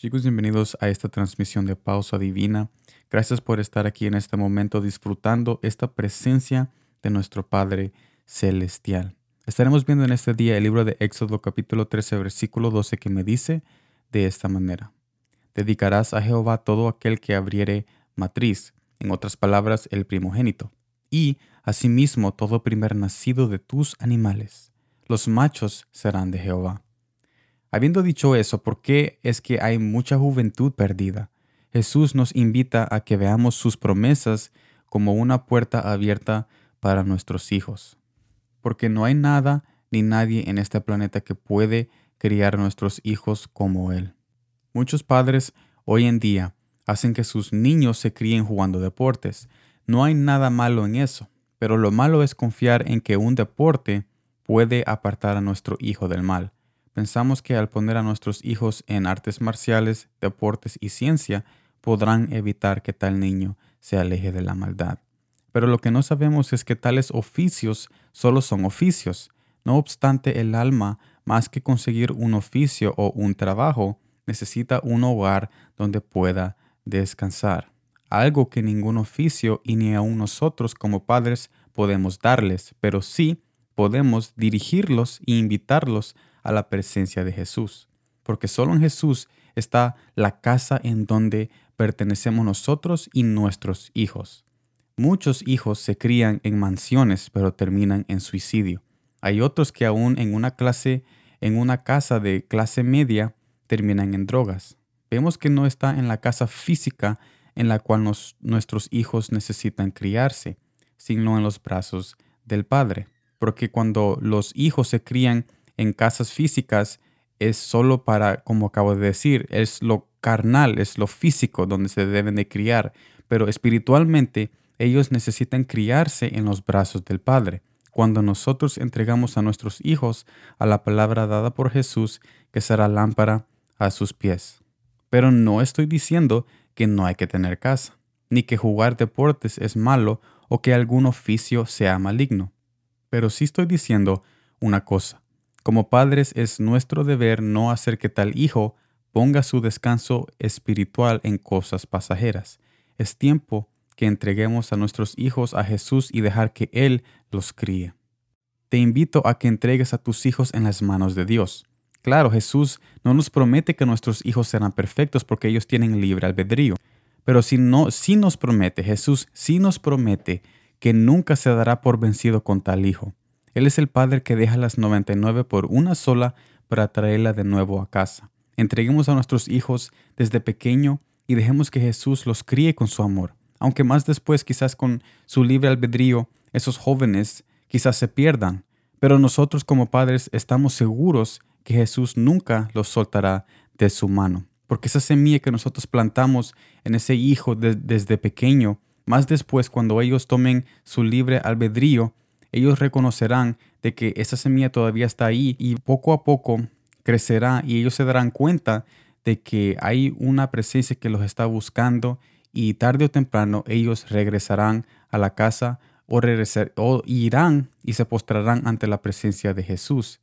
Chicos, bienvenidos a esta transmisión de Pausa Divina. Gracias por estar aquí en este momento disfrutando esta presencia de nuestro Padre Celestial. Estaremos viendo en este día el libro de Éxodo capítulo 13 versículo 12 que me dice de esta manera. Dedicarás a Jehová todo aquel que abriere matriz, en otras palabras, el primogénito, y asimismo todo primer nacido de tus animales. Los machos serán de Jehová. Habiendo dicho eso, ¿por qué es que hay mucha juventud perdida? Jesús nos invita a que veamos sus promesas como una puerta abierta para nuestros hijos. Porque no hay nada ni nadie en este planeta que puede criar nuestros hijos como Él. Muchos padres hoy en día hacen que sus niños se críen jugando deportes. No hay nada malo en eso, pero lo malo es confiar en que un deporte puede apartar a nuestro hijo del mal. Pensamos que al poner a nuestros hijos en artes marciales, deportes y ciencia, podrán evitar que tal niño se aleje de la maldad. Pero lo que no sabemos es que tales oficios solo son oficios. No obstante, el alma, más que conseguir un oficio o un trabajo, necesita un hogar donde pueda descansar. Algo que ningún oficio y ni aun nosotros como padres podemos darles, pero sí podemos dirigirlos e invitarlos a la presencia de Jesús, porque solo en Jesús está la casa en donde pertenecemos nosotros y nuestros hijos. Muchos hijos se crían en mansiones pero terminan en suicidio. Hay otros que aún en una clase, en una casa de clase media, terminan en drogas. Vemos que no está en la casa física en la cual nuestros hijos necesitan criarse, sino en los brazos del Padre. Porque cuando los hijos se crían en casas físicas es solo para, como acabo de decir, es lo carnal, es lo físico donde se deben de criar, pero espiritualmente ellos necesitan criarse en los brazos del Padre. Cuando nosotros entregamos a nuestros hijos a la palabra dada por Jesús, que será lámpara a sus pies. Pero no estoy diciendo que no hay que tener casa, ni que jugar deportes es malo o que algún oficio sea maligno. Pero sí estoy diciendo una cosa. Como padres es nuestro deber no hacer que tal hijo ponga su descanso espiritual en cosas pasajeras. Es tiempo que entreguemos a nuestros hijos a Jesús y dejar que Él los críe. Te invito a que entregues a tus hijos en las manos de Dios. Claro, Jesús no nos promete que nuestros hijos serán perfectos porque ellos tienen libre albedrío. Pero si no, sí nos promete, Jesús sí nos promete que nunca se dará por vencido con tal hijo. Él es el Padre que deja las 99 por una sola para traerla de nuevo a casa. Entreguemos a nuestros hijos desde pequeño y dejemos que Jesús los críe con su amor. Aunque más después quizás con su libre albedrío esos jóvenes quizás se pierdan, pero nosotros como padres estamos seguros que Jesús nunca los soltará de su mano. Porque esa semilla que nosotros plantamos en ese hijo desde pequeño, más después cuando ellos tomen su libre albedrío, ellos reconocerán de que esa semilla todavía está ahí y poco a poco crecerá y ellos se darán cuenta de que hay una presencia que los está buscando y tarde o temprano ellos regresarán a la casa o, o irán y se postrarán ante la presencia de Jesús.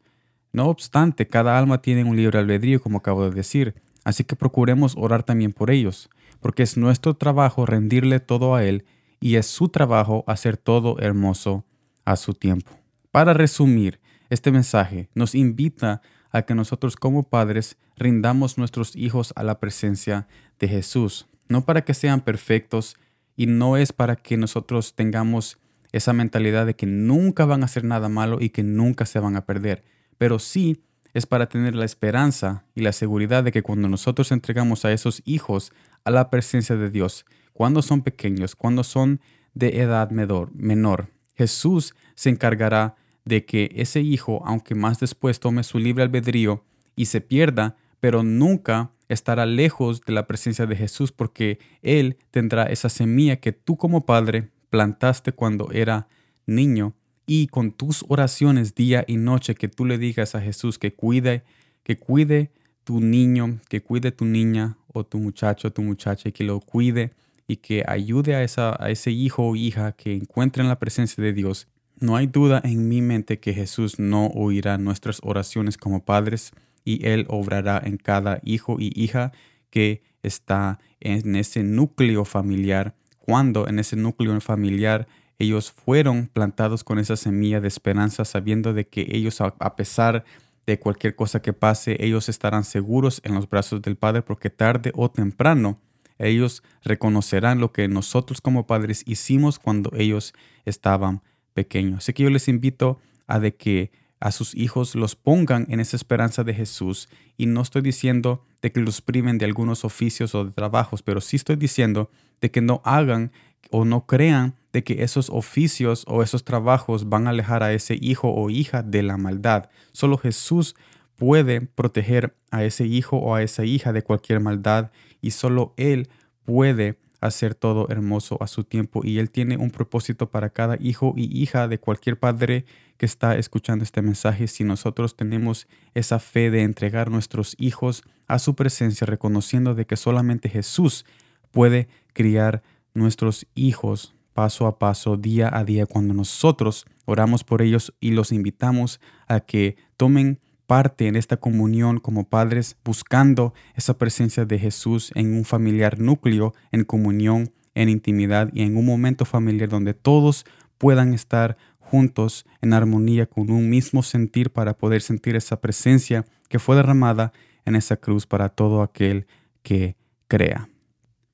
No obstante, cada alma tiene un libre albedrío, como acabo de decir, así que procuremos orar también por ellos, porque es nuestro trabajo rendirle todo a Él y es su trabajo hacer todo hermoso a su tiempo. Para resumir, este mensaje nos invita a que nosotros como padres rindamos nuestros hijos a la presencia de Jesús, no para que sean perfectos y no es para que nosotros tengamos esa mentalidad de que nunca van a hacer nada malo y que nunca se van a perder, pero sí es para tener la esperanza y la seguridad de que cuando nosotros entregamos a esos hijos a la presencia de Dios, cuando son pequeños, cuando son de edad menor, Jesús se encargará de que ese hijo, aunque más después tome su libre albedrío y se pierda, pero nunca estará lejos de la presencia de Jesús porque Él tendrá esa semilla que tú como padre plantaste cuando era niño y con tus oraciones día y noche que tú le digas a Jesús que cuide, que cuide tu niño, que cuide tu niña o tu muchacho, tu muchacha y que lo cuide y que ayude a, esa, a ese hijo o hija que encuentre en la presencia de Dios, no hay duda en mi mente que Jesús no oirá nuestras oraciones como padres y Él obrará en cada hijo y hija que está en ese núcleo familiar, cuando en ese núcleo familiar ellos fueron plantados con esa semilla de esperanza, sabiendo de que ellos, a pesar de cualquier cosa que pase, ellos estarán seguros en los brazos del Padre, porque tarde o temprano ellos reconocerán lo que nosotros como padres hicimos cuando ellos estaban pequeños. Así que yo les invito a que a sus hijos los pongan en esa esperanza de Jesús. Y no estoy diciendo de que los priven de algunos oficios o de trabajos, pero sí estoy diciendo de que no hagan o no crean de que esos oficios o esos trabajos van a alejar a ese hijo o hija de la maldad. Solo Jesús puede proteger a ese hijo o a esa hija de cualquier maldad y solo Él puede hacer todo hermoso a su tiempo y Él tiene un propósito para cada hijo y hija de cualquier padre que está escuchando este mensaje. Si nosotros tenemos esa fe de entregar nuestros hijos a su presencia reconociendo de que solamente Jesús puede criar nuestros hijos paso a paso, día a día, cuando nosotros oramos por ellos y los invitamos a que tomen parte en esta comunión como padres, buscando esa presencia de Jesús en un familiar núcleo, en comunión, en intimidad y en un momento familiar donde todos puedan estar juntos en armonía con un mismo sentir para poder sentir esa presencia que fue derramada en esa cruz para todo aquel que crea.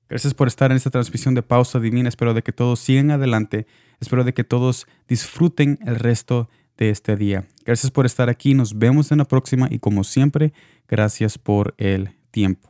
Gracias por estar en esta transmisión de Pausa Divina. Espero de que todos sigan adelante. Espero de que todos disfruten el resto de este día. Gracias por estar aquí. Nos vemos en la próxima y como siempre, gracias por el tiempo.